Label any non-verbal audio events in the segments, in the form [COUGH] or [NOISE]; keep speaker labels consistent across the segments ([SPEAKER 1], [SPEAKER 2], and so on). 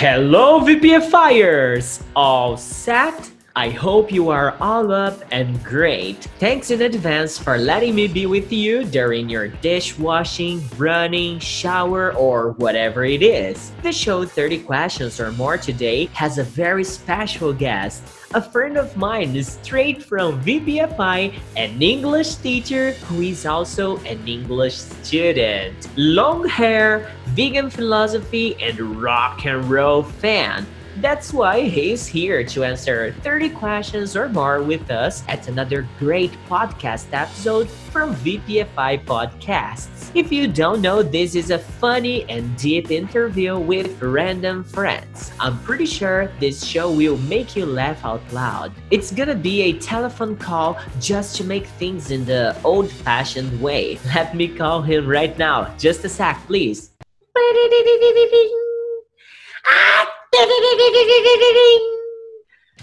[SPEAKER 1] Hello, VPFires! All set? I hope you are all up and great. Thanks in advance for letting me be with you during your dishwashing, running, shower, or whatever it is. The show 30 Questions or More today has a very special guest. A friend of mine is straight from VPFI, an English teacher who is also an English student. Long hair, vegan philosophy, and rock and roll fan. That's why he's here to answer 30 questions or more with us at another great podcast episode from VPFI Podcasts. If you don't know, this is a funny and deep interview with random friends. I'm pretty sure this show will make you laugh out loud. It's gonna be a telephone call just to make things in the old fashioned way. [LAUGHS] Let me call him right now. Just a sec, please.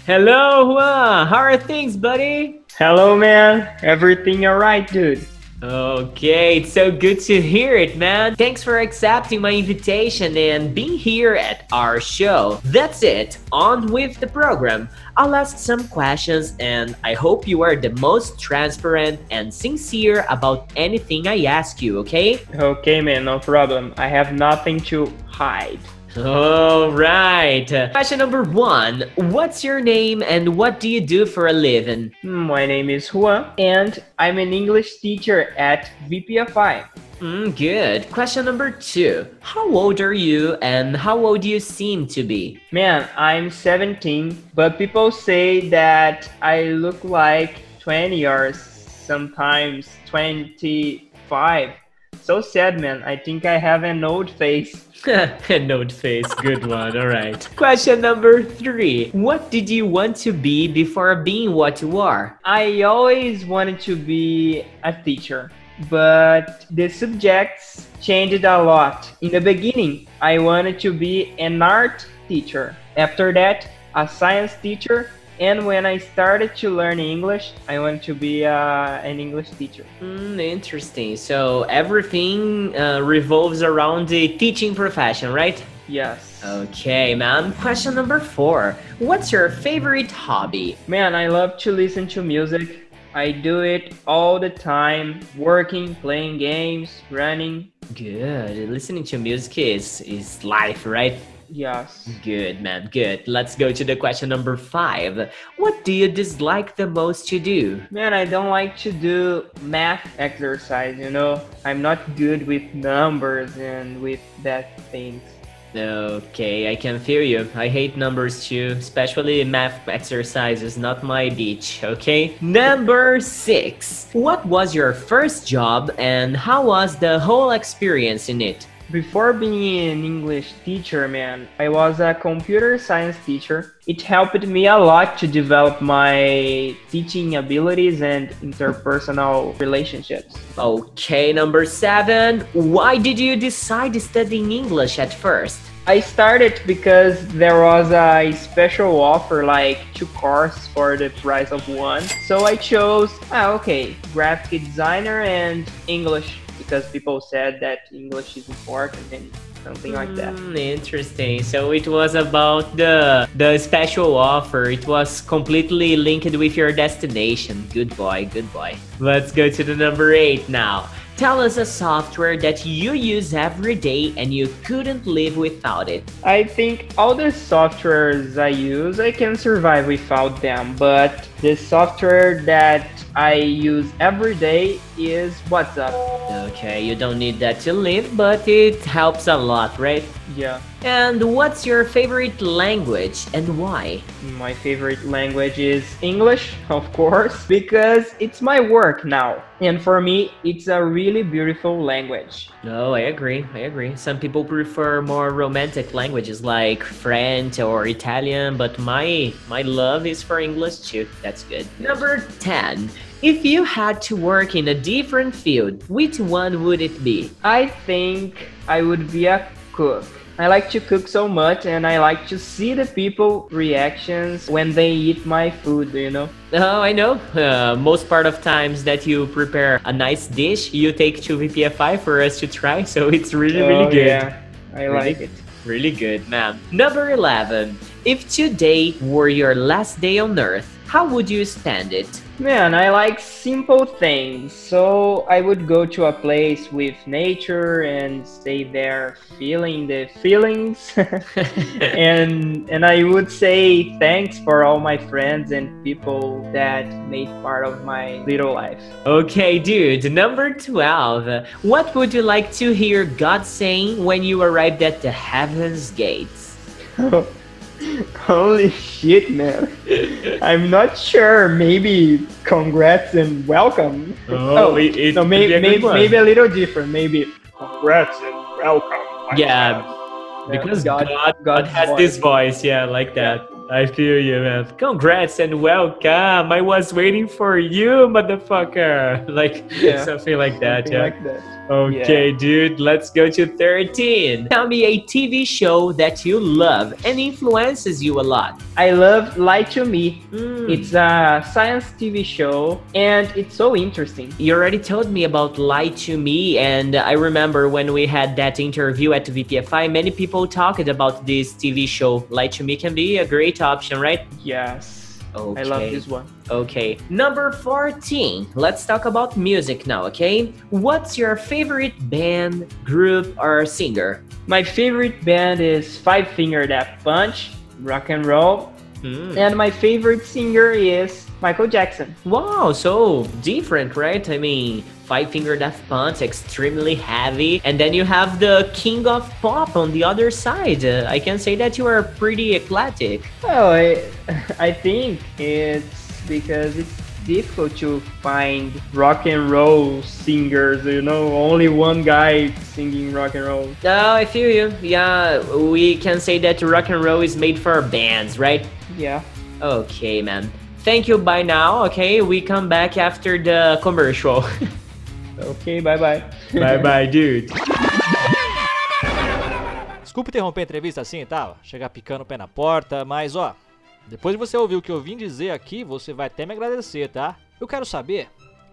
[SPEAKER 1] Hello, Ruan. How are things, buddy?
[SPEAKER 2] Hello, man. Everything alright, dude?
[SPEAKER 1] Okay, it's so good to hear it, man. Thanks for accepting my invitation and being here at our show. That's it. On with the program. I'll ask some questions and I hope you are the most transparent and sincere about anything I ask you, okay?
[SPEAKER 2] Okay, man, no problem. I have nothing to hide.
[SPEAKER 1] All right. Question number one What's your name and what do you do for a living?
[SPEAKER 2] My name is Ruan, and I'm an English teacher at VPFI.
[SPEAKER 1] Mm, good. Question number two How old are you and how old do you seem to be?
[SPEAKER 2] Man, I'm 17, but people say that I look like 20 or sometimes 25. So sad, man. I think I have an old face. [LAUGHS]
[SPEAKER 1] an old face, good one. All right. [LAUGHS] Question number three What did you want to be before being what you are?
[SPEAKER 2] I always wanted to be a teacher, but the subjects changed a lot. In the beginning, I wanted to be an art teacher. After that, a science teacher. And when I started to learn English, I wanted to be uh, an English teacher.
[SPEAKER 1] Mm, interesting. So everything uh, revolves around the teaching profession, right?
[SPEAKER 2] Yes.
[SPEAKER 1] Okay, man. Question number four What's your favorite hobby?
[SPEAKER 2] Man, I love to listen to music. I do it all the time working, playing games, running.
[SPEAKER 1] Good. Listening to music is, is life, right?
[SPEAKER 2] Yes.
[SPEAKER 1] Good, man. Good. Let's go to the question number five. What do you dislike the most to do?
[SPEAKER 2] Man, I don't like to do math exercise, you know? I'm not good with numbers and with that things.
[SPEAKER 1] Okay, I can feel you. I hate numbers too, especially math exercises, not my beach, okay? Number six. What was your first job and how was the whole experience in it?
[SPEAKER 2] Before being an English teacher, man, I was a computer science teacher. It helped me a lot to develop my teaching abilities and interpersonal relationships.
[SPEAKER 1] Okay, number seven. Why did you decide studying English at first?
[SPEAKER 2] I started because there was a special offer like two courses for the price of one. So I chose, ah, okay, graphic designer and English because people said that English is important and something like that.
[SPEAKER 1] Hmm, interesting. So it was about the the special offer. It was completely linked with your destination. Good boy, good boy. Let's go to the number eight now. Tell us a software that you use every day and you couldn't live without it.
[SPEAKER 2] I think all the softwares I use, I can survive without them, but the software that I use every day is WhatsApp.
[SPEAKER 1] Okay, you don't need that to live, but it helps a lot, right?
[SPEAKER 2] Yeah.
[SPEAKER 1] And what's your favorite language and why?
[SPEAKER 2] My favorite language is English, of course, because it's my work now. And for me, it's a really beautiful language.
[SPEAKER 1] No, I agree. I agree. Some people prefer more romantic languages like French or Italian, but my my love is for English too. That's good. Number 10. If you had to work in a different field, which one would it be?
[SPEAKER 2] I think I would be a cook. I like to cook so much and I like to see the people reactions when they eat my food, you know?
[SPEAKER 1] Oh, I know. Uh, most part of times that you prepare a nice dish, you take to VPFI for us to try, [LAUGHS] so it's really, really
[SPEAKER 2] Oh,
[SPEAKER 1] good.
[SPEAKER 2] Yeah, I
[SPEAKER 1] Really?
[SPEAKER 2] like it.
[SPEAKER 1] Really good, man. Number 11. If today were your last day on Earth, how would you spend it?
[SPEAKER 2] Man, I like simple things, so I would go to a place with nature and stay there feeling the feelings. [LAUGHS] and and I would say thanks for all my friends and people that made part of my little life.
[SPEAKER 1] okay, dude. Number 12. What would you like to hear God saying when you arrived at the heaven's gates? [LAUGHS] [LAUGHS]
[SPEAKER 2] Holy shit, man. I'm not sure. Maybe congrats and welcome.
[SPEAKER 1] Oh, oh it- it
[SPEAKER 2] no,
[SPEAKER 1] could
[SPEAKER 2] may,
[SPEAKER 1] a
[SPEAKER 2] maybe, maybe a little different. Maybe congrats and welcome.
[SPEAKER 1] Yeah. Because
[SPEAKER 2] God-
[SPEAKER 1] God, God, has
[SPEAKER 2] voice.
[SPEAKER 1] this voice, yeah, like that. I feel you, man. Congrats and welcome. I was waiting for you, motherfucker. [LAUGHS] Like
[SPEAKER 2] Yeah.
[SPEAKER 1] something like that,
[SPEAKER 2] Something
[SPEAKER 1] yeah.
[SPEAKER 2] like that.
[SPEAKER 1] Okay, dude, let's go to 13. Tell me a TV show that you love and influences you a lot.
[SPEAKER 2] I love Lie to Me.
[SPEAKER 1] Hmm.
[SPEAKER 2] It's a science TV show and it's so interesting.
[SPEAKER 1] You already told me about Lie to Me, and I remember when we had that interview at VPFI, many people talked about this TV show. Lie to Me can be a great option, right?
[SPEAKER 2] Yes.
[SPEAKER 1] Okay.
[SPEAKER 2] I love this one.
[SPEAKER 1] Okay. Number 14. Let's talk about music now, okay? What's your favorite band, group, or singer?
[SPEAKER 2] My favorite band is Five Finger Death Punch, rock and roll,
[SPEAKER 1] Hmm.
[SPEAKER 2] and my favorite singer is Michael Jackson.
[SPEAKER 1] Wow, so different, right? I mean, Five Finger Death Punch, extremely heavy, and then you have the King of Pop on the other side. Uh, I can say that you are pretty eclectic.
[SPEAKER 2] Well, I, [LAUGHS] I think it's because it's difficult to find rock and roll singers, you know, only one guy singing rock and roll.
[SPEAKER 1] Oh, I feel you. Yeah, we can say that rock and roll is made for bands, right?
[SPEAKER 2] Yeah.
[SPEAKER 1] Okay, man. Thank you. Bye now. Okay, we come back after the commercial. [LAUGHS]
[SPEAKER 2] Okay, bye bye.
[SPEAKER 1] bye bye, dude.
[SPEAKER 3] Desculpa interromper a entrevista assim e tal, chegar picando o pé na porta, mas ó, depois de você ouvir o que eu vim dizer aqui, você vai até me agradecer, tá? Eu quero saber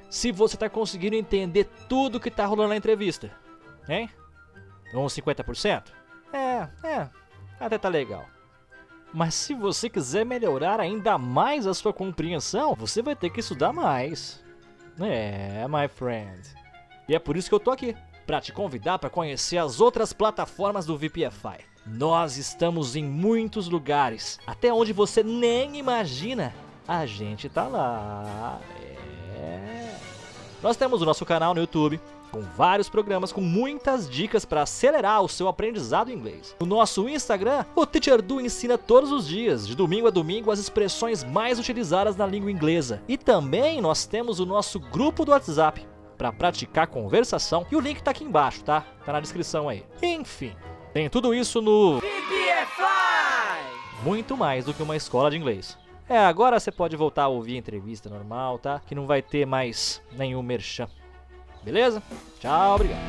[SPEAKER 3] se você tá conseguindo entender tudo que tá rolando na entrevista, hein? Uns 50%? É, é, até tá legal. Mas se você quiser melhorar ainda mais a sua compreensão, você vai ter que estudar mais. É, my friend. E é por isso que eu tô aqui, para te convidar para conhecer as outras plataformas do VPFI. Nós estamos em muitos lugares, até onde você nem imagina. A gente tá lá. É. Nós temos o nosso canal no YouTube, com vários programas com muitas dicas para acelerar o seu aprendizado em inglês. No nosso Instagram, o Teacher Du ensina todos os dias, de domingo a domingo, as expressões mais utilizadas na língua inglesa. E também nós temos o nosso grupo do WhatsApp para praticar conversação e o link tá aqui embaixo, tá? Tá na descrição aí. Enfim, tem tudo isso no muito mais do que uma escola de inglês. É, agora você pode voltar a ouvir a entrevista normal, tá? Que não vai ter mais nenhum merchan. Beleza? Tchau, obrigado.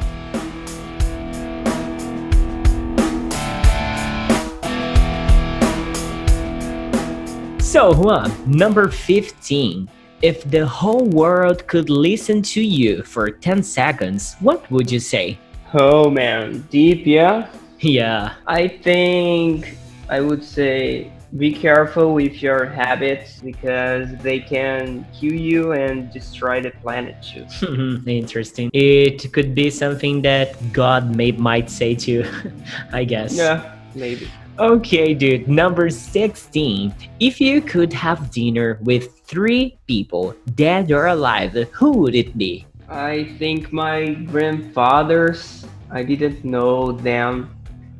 [SPEAKER 1] So, Juan, number 15. If the whole world could listen to you for 10 seconds, what would you say?
[SPEAKER 2] Oh man, deep, yeah?
[SPEAKER 1] Yeah.
[SPEAKER 2] I think I would say be careful with your habits because they can kill you and destroy the planet too. [LAUGHS]
[SPEAKER 1] Interesting. It could be something that God may might say to, you, [LAUGHS] I guess.
[SPEAKER 2] Yeah, maybe.
[SPEAKER 1] Okay, dude. Number 16. If you could have dinner with three people, dead or alive, who would it be?
[SPEAKER 2] I think my grandfathers, I didn't know them.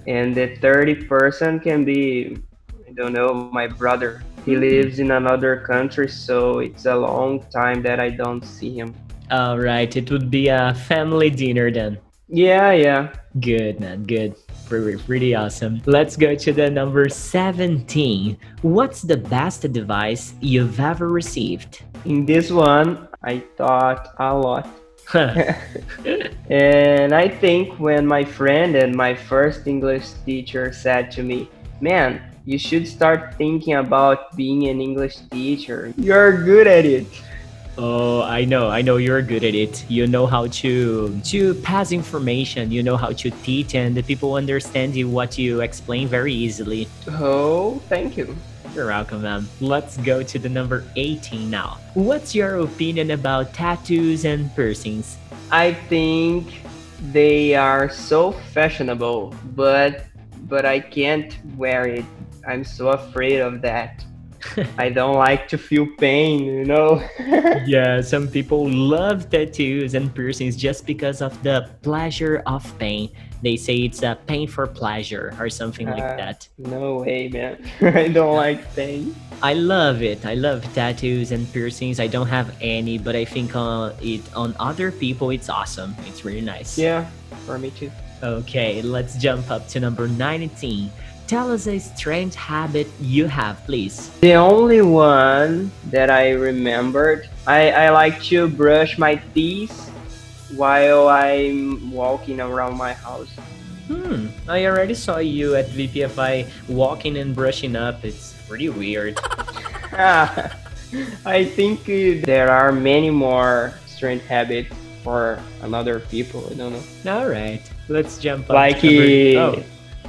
[SPEAKER 2] And the 30 person can be, don't know, my brother. He lives in another country, so it's a long time that I don't see him.
[SPEAKER 1] All right, it would be a family dinner then.
[SPEAKER 2] Yeah, yeah.
[SPEAKER 1] Good, man. Good. Pretty, pretty awesome. Let's go to the number 17. What's the best advice you've ever received?
[SPEAKER 2] In this one, I thought a lot. [LAUGHS] [LAUGHS] And I think when my friend and my first English teacher said to me, Man, you should start thinking about being an English teacher. You're good at it.
[SPEAKER 1] Oh, I know. I know you're good at it. You know how to to pass information. You know how to teach, and the people understand you what you explain very easily.
[SPEAKER 2] Oh, thank you.
[SPEAKER 1] You're welcome, man. Let's go to the number 18 now. What's your opinion about tattoos and piercings?
[SPEAKER 2] I think they are so fashionable, but but I can't wear it. I'm so afraid of that. [LAUGHS] I don't like to feel pain, you know. [LAUGHS]
[SPEAKER 1] yeah, some people love tattoos and piercings just because of the pleasure of pain. They say it's a pain for pleasure or something like
[SPEAKER 2] Uh,
[SPEAKER 1] that.
[SPEAKER 2] no way, man. [LAUGHS] I don't like pain.
[SPEAKER 1] I love it. I love tattoos and piercings. I don't have any, but I think uh, it on other people it's awesome. It's really nice.
[SPEAKER 2] Yeah, for me too.
[SPEAKER 1] Okay, let's jump up to number 19. Tell us a strange habit you have, please.
[SPEAKER 2] The only one that I remembered, I, I like to brush my teeth while I'm walking around my house.
[SPEAKER 1] Hmm, I already saw you at VPFI walking and brushing up. It's pretty weird. [LAUGHS] [LAUGHS]
[SPEAKER 2] I think uh, there are many more strange habits for another people. I don't know.
[SPEAKER 1] All right, let's jump up.
[SPEAKER 2] Like
[SPEAKER 1] to number-
[SPEAKER 2] uh,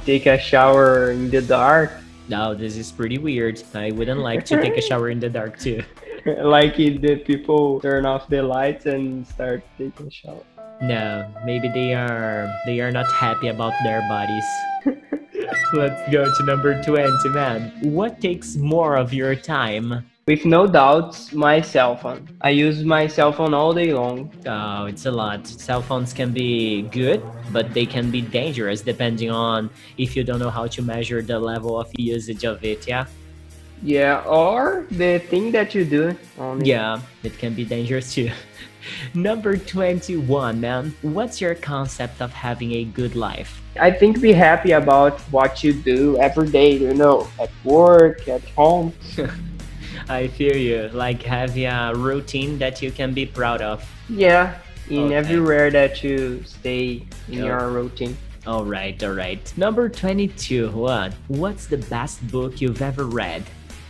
[SPEAKER 2] take a shower in the dark.
[SPEAKER 1] oh, no, this is pretty weird. I wouldn't like to take a [LAUGHS] shower in the dark too. [LAUGHS]
[SPEAKER 2] like uh, the people turn off the lights and start taking a shower.
[SPEAKER 1] No, maybe they are they are not happy about their bodies. [LAUGHS] Let's go to number 20, man. What takes more of your time?
[SPEAKER 2] With no doubts, my cell phone. I use my cell phone all day long.
[SPEAKER 1] Oh, it's a lot. Cell phones can be good, but they can be dangerous depending on if you don't know how to measure the level of usage of it, yeah?
[SPEAKER 2] Yeah, or the thing that you do on.
[SPEAKER 1] Yeah, it can be dangerous too. [LAUGHS] Number 21, man. What's your concept of having a good life?
[SPEAKER 2] I think be happy about what you do every day, you know, at work, at home. [LAUGHS]
[SPEAKER 1] I feel you. Like having a routine that you can be proud of.
[SPEAKER 2] Yeah, in
[SPEAKER 1] Okay.
[SPEAKER 2] everywhere that you stay in
[SPEAKER 1] Yeah.
[SPEAKER 2] your routine.
[SPEAKER 1] All right, all right. Number 22, what? What's the best book you've ever read?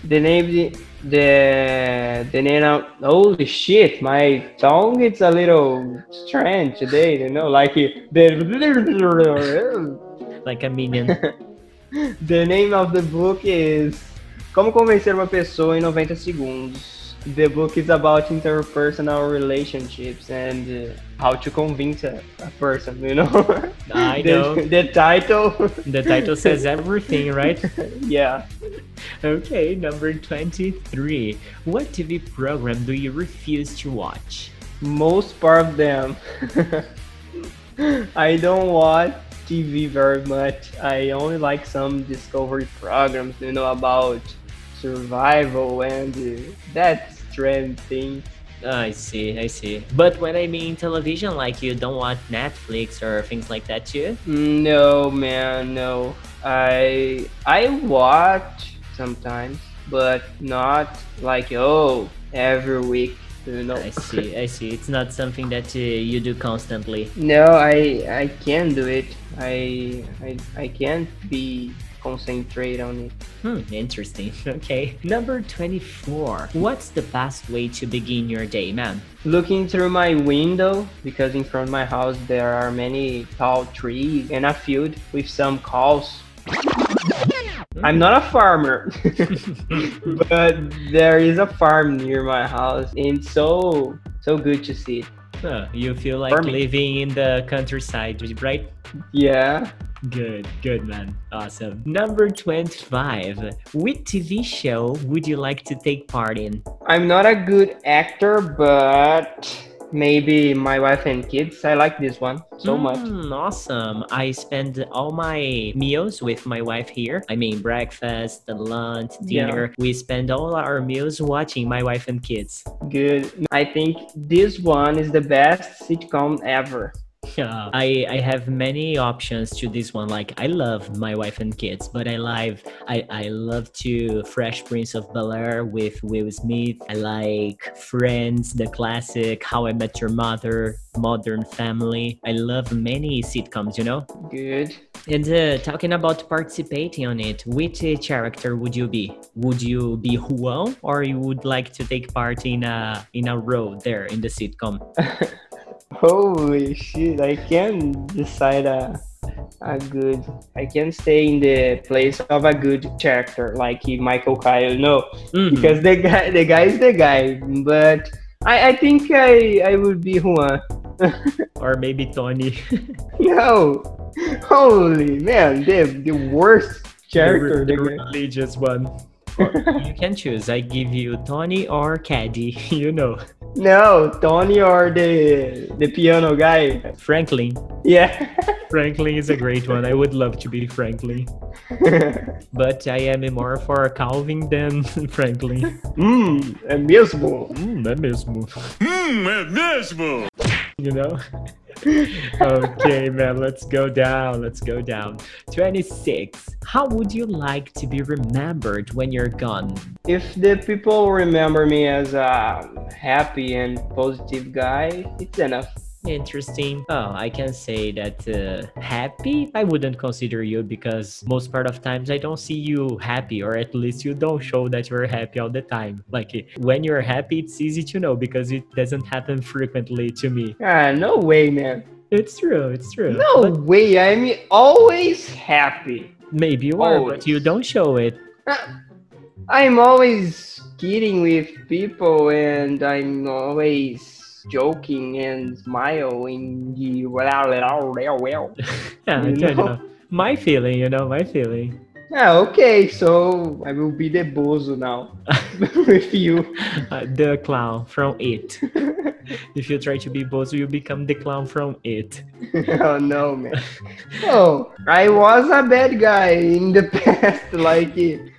[SPEAKER 2] The name, the the name of holy shit, my tongue it's a little strange today, you know, like the
[SPEAKER 1] Like a minion. [LAUGHS]
[SPEAKER 2] the name of the book is Como convencer uma pessoa em 90 segundos. The book is about interpersonal relationships and uh, how to convince a, a person, you know. [LAUGHS]
[SPEAKER 1] I
[SPEAKER 2] the,
[SPEAKER 1] know. [LAUGHS]
[SPEAKER 2] the title.
[SPEAKER 1] The title [LAUGHS] says everything, right?
[SPEAKER 2] yeah.
[SPEAKER 1] Okay, number 23. What TV program do you refuse to watch?
[SPEAKER 2] most part of them. I don't watch TV very much. I only like some discovery programs, you know, about survival and uh, that strange thing.
[SPEAKER 1] I see, I see. But when I mean television, like you don't want Netflix or things like that too?
[SPEAKER 2] No, man, no. I I watch sometimes, but not like oh every week, know.
[SPEAKER 1] I see, I see. It's not something that uh, you do constantly.
[SPEAKER 2] No, I I can't do it. I I I can't be concentrate on it.
[SPEAKER 1] Hmm, interesting. [LAUGHS] Okay. Number 24. What's the best way to begin your day, man?
[SPEAKER 2] Looking through my window because in front of my house there are many tall trees and a field with some cows. I'm not a farmer, [LAUGHS] [LAUGHS] but there is a farm near my house, and so so good to see.
[SPEAKER 1] Huh, you feel like
[SPEAKER 2] Farming.
[SPEAKER 1] living in the countryside, right?
[SPEAKER 2] Yeah,
[SPEAKER 1] Good, good man. Awesome. Number 25. Which TV show would you like to take part in?
[SPEAKER 2] I'm not a good actor, but maybe my wife and kids. I like this one so much.
[SPEAKER 1] Mm, Awesome. I spend all my meals with my wife here. I mean, breakfast, lunch,
[SPEAKER 2] Yeah.
[SPEAKER 1] dinner. We spend all our meals watching my wife and kids.
[SPEAKER 2] Good. I think this one is the best sitcom ever.
[SPEAKER 1] Yeah, I, I have many options to this one. Like I love my wife and kids, but I love I, I love to Fresh Prince of Bel Air with Will Smith. I like Friends, the classic, How I Met Your Mother, Modern Family. I love many sitcoms, you know.
[SPEAKER 2] Good.
[SPEAKER 1] And uh, talking about participating on it, which uh, character would you be? Would you be Ruan, or you would like to take part in a in a role there in the sitcom? [LAUGHS]
[SPEAKER 2] Holy shit! I can decide a a good. I can stay in the place of a good character like Michael Kyle. No,
[SPEAKER 1] Mhm.
[SPEAKER 2] because the guy the guy is the guy. But I I think I I would be Juan. [LAUGHS]
[SPEAKER 1] or maybe Tony. [LAUGHS]
[SPEAKER 2] No, holy man, the the worst character.
[SPEAKER 1] the
[SPEAKER 2] the
[SPEAKER 1] religious one. Or you can choose. I give you Tony or Kady. [LAUGHS] You know,
[SPEAKER 2] No, Tony or the the piano guy.
[SPEAKER 1] Franklin.
[SPEAKER 2] Yeah. [LAUGHS]
[SPEAKER 1] Franklin is a great one. I would love to be Franklin, [LAUGHS] but I am more for Calvin than Franklin.
[SPEAKER 2] Hum, é mesmo?
[SPEAKER 1] Hum, é mesmo.
[SPEAKER 4] Hum, é mesmo?
[SPEAKER 1] You know? [LAUGHS] okay, man, let's go down. Let's go down. 26. How would you like to be remembered when you're gone?
[SPEAKER 2] If the people remember me as a happy and positive guy, it's enough.
[SPEAKER 1] Interesting. Oh, I can say that uh, happy. I wouldn't consider you because most part of times I don't see you happy, or at least you don't show that you're happy all the time. Like when you're happy, it's easy to know because it doesn't happen frequently to me.
[SPEAKER 2] Ah, no way, man.
[SPEAKER 1] It's true. It's true.
[SPEAKER 2] No
[SPEAKER 1] But
[SPEAKER 2] way. I'm always happy.
[SPEAKER 1] maybe you are, but you don't show it.
[SPEAKER 2] Ah, I'm always kidding with people and I'm always joking and smiling. Well, well, well, well.
[SPEAKER 1] Yeah,
[SPEAKER 2] You know?
[SPEAKER 1] My feeling, you know, my feeling.
[SPEAKER 2] Ah, okay, so I will be the bozo now [LAUGHS] [LAUGHS] with you.
[SPEAKER 1] Uh, the clown from it. [LAUGHS] if you try to be Bozo, you become the clown from it.
[SPEAKER 2] oh no, man. Oh, I was a bad guy in the past, like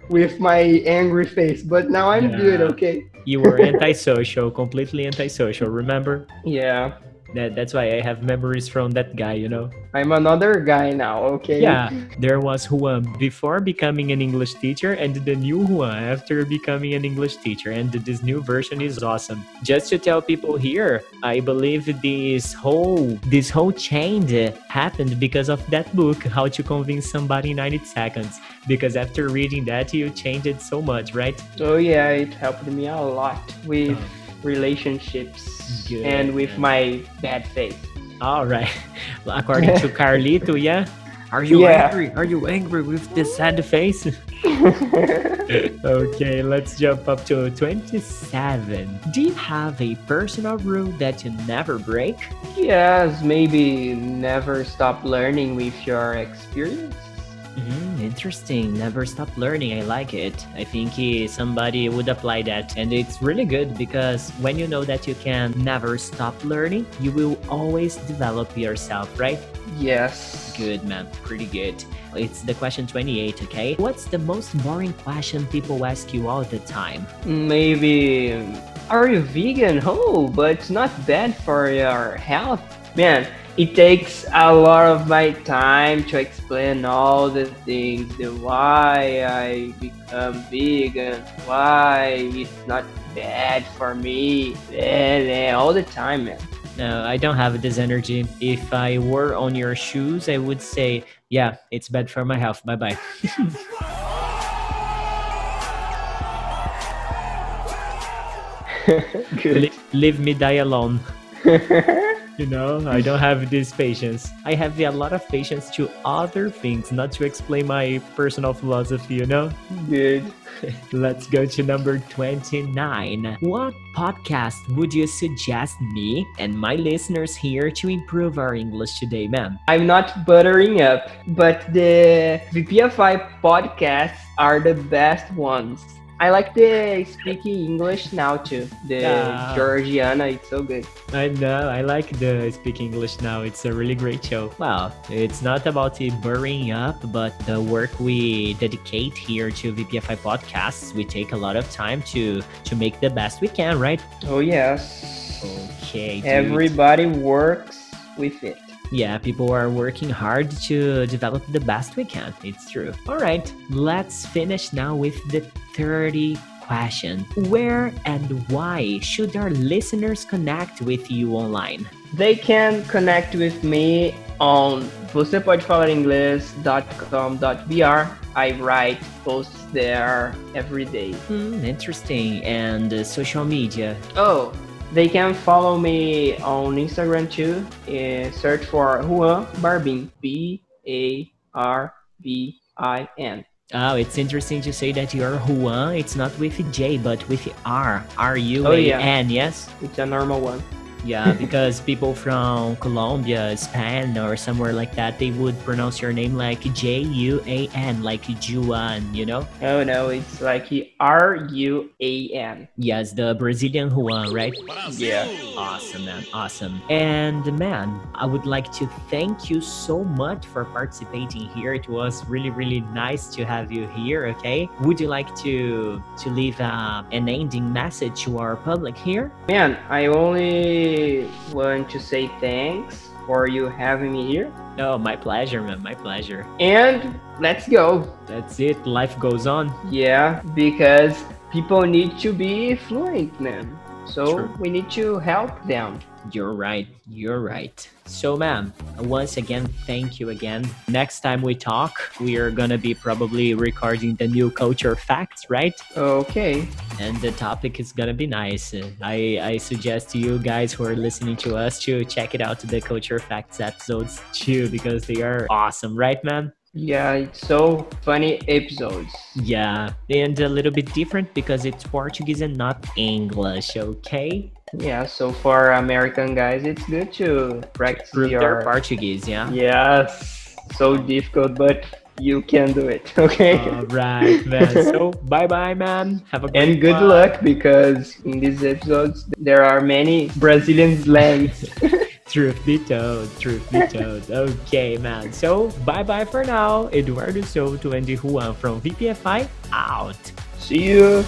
[SPEAKER 2] with my angry face, but now I'm good, okay?
[SPEAKER 1] You were antisocial, completely antisocial. Remember?
[SPEAKER 2] Yeah,
[SPEAKER 1] That, that's why I have memories from that guy, you know?
[SPEAKER 2] I'm another guy now, okay?
[SPEAKER 1] Yeah, there was Ruan before becoming an English teacher and the new Ruan after becoming an English teacher. And this new version is awesome. Just to tell people here, I believe this whole this whole change happened because of that book, How to Convince Somebody in 90 Seconds. Because after reading that, you changed it so much, right?
[SPEAKER 2] Oh yeah, it helped me a lot with
[SPEAKER 1] Oh.
[SPEAKER 2] Relationships
[SPEAKER 1] Good,
[SPEAKER 2] and with my bad face.
[SPEAKER 1] All right. [LAUGHS] According to [LAUGHS] Carlito, yeah. Are you
[SPEAKER 2] Yeah.
[SPEAKER 1] angry? Are you angry with this sad face? [LAUGHS] okay, let's jump up to 27. Do you have a personal rule that you never break?
[SPEAKER 2] yes, maybe never stop learning with your experience.
[SPEAKER 1] Mm, interesting. Never stop learning. I like it. I think eh, somebody would apply that. And it's really good because when you know that you can never stop learning, you will always develop yourself, right?
[SPEAKER 2] Yes.
[SPEAKER 1] Good, man. Pretty good. It's the question 28, okay? What's the most boring question people ask you all the time?
[SPEAKER 2] Maybe are you vegan? Oh, but it's not bad for your health. Man, it takes a lot of my time to explain all the things, the why I become vegan, why it's not bad for me, blah, blah, all the time, man.
[SPEAKER 1] No, I don't have this energy. If I were on your shoes, I would say, yeah, it's bad for my health. Bye bye. [LAUGHS]
[SPEAKER 2] Good.
[SPEAKER 1] Leave me die alone. [LAUGHS] You know, I don't have this patience. I have a lot of patience to other things, not to explain my personal philosophy, you know?
[SPEAKER 2] Good. [LAUGHS]
[SPEAKER 1] Let's go to number 29. What podcast would you suggest me and my listeners here to improve our English today, man?
[SPEAKER 2] I'm not buttering up, but the VPFI podcasts are the best ones. I like the speaking English now too. The
[SPEAKER 1] Yeah.
[SPEAKER 2] Georgiana, it's so good.
[SPEAKER 1] I know, I like the Speak English now. It's a really great show. Well, it's not about it burring up, but the work we dedicate here to VPFI podcasts, we take a lot of time to to make the best we can, right?
[SPEAKER 2] Oh yes.
[SPEAKER 1] Okay. dude.
[SPEAKER 2] Everybody works with it.
[SPEAKER 1] Yeah, people are working hard to develop the best we can. It's true. All right, let's finish now with the 30 question. Where and why should our listeners connect with you online?
[SPEAKER 2] They can connect with me on você pode falar inglês.com.br. I write posts there every day.
[SPEAKER 1] Hmm, interesting. And uh, social media.
[SPEAKER 2] Oh, they can follow me on Instagram too. Uh, search for Ruan Barbin. B A R B I N.
[SPEAKER 1] Oh, it's interesting to say that you're Ruan. It's not with J, but with R. R U
[SPEAKER 2] Oh, yeah.
[SPEAKER 1] Yes?
[SPEAKER 2] It's a normal one.
[SPEAKER 1] Yeah, because people from Colombia, Spain, or somewhere like that, they would pronounce your name like J U A N, like Juan, you know?
[SPEAKER 2] Oh no, it's like R U A N.
[SPEAKER 1] Yes, the Brazilian Ruan, right?
[SPEAKER 2] Yeah.
[SPEAKER 1] Awesome, man. Awesome. And man, I would like to thank you so much for participating here. It was really, really nice to have you here. Okay. Would you like to to leave uh, an ending message to our public here?
[SPEAKER 2] Man, I only want to say thanks for you having me here.
[SPEAKER 1] No, my pleasure, man. My pleasure.
[SPEAKER 2] And let's go.
[SPEAKER 1] That's it. Life goes on.
[SPEAKER 2] Yeah, because people need to be fluent, man. So
[SPEAKER 1] True.
[SPEAKER 2] we need to help them.
[SPEAKER 1] You're right. You're right. So, ma'am, once again, thank you again. Next time we talk, we are gonna be probably recording the new culture facts, right?
[SPEAKER 2] Okay.
[SPEAKER 1] And the topic is gonna be nice. I I suggest to you guys who are listening to us to check it out to the culture facts episodes too because they are awesome, right, man?
[SPEAKER 2] Yeah, it's so funny episodes.
[SPEAKER 1] Yeah, and a little bit different because it's Portuguese and not English. Okay,
[SPEAKER 2] Yeah, so for American guys, it's good to practice
[SPEAKER 1] prove
[SPEAKER 2] your
[SPEAKER 1] their Portuguese. Yeah.
[SPEAKER 2] Yes, so difficult, but you can do it. [LAUGHS] Okay.
[SPEAKER 1] All right, man. [LAUGHS] So bye, bye, man. Have a great
[SPEAKER 2] and good
[SPEAKER 1] one.
[SPEAKER 2] luck because in these episodes there are many Brazilian slangs. [LAUGHS]
[SPEAKER 1] Truth be told, truth be told. Okay, man. So bye, bye for now. Eduardo Souto and Ruan from VPFI out.
[SPEAKER 2] See you.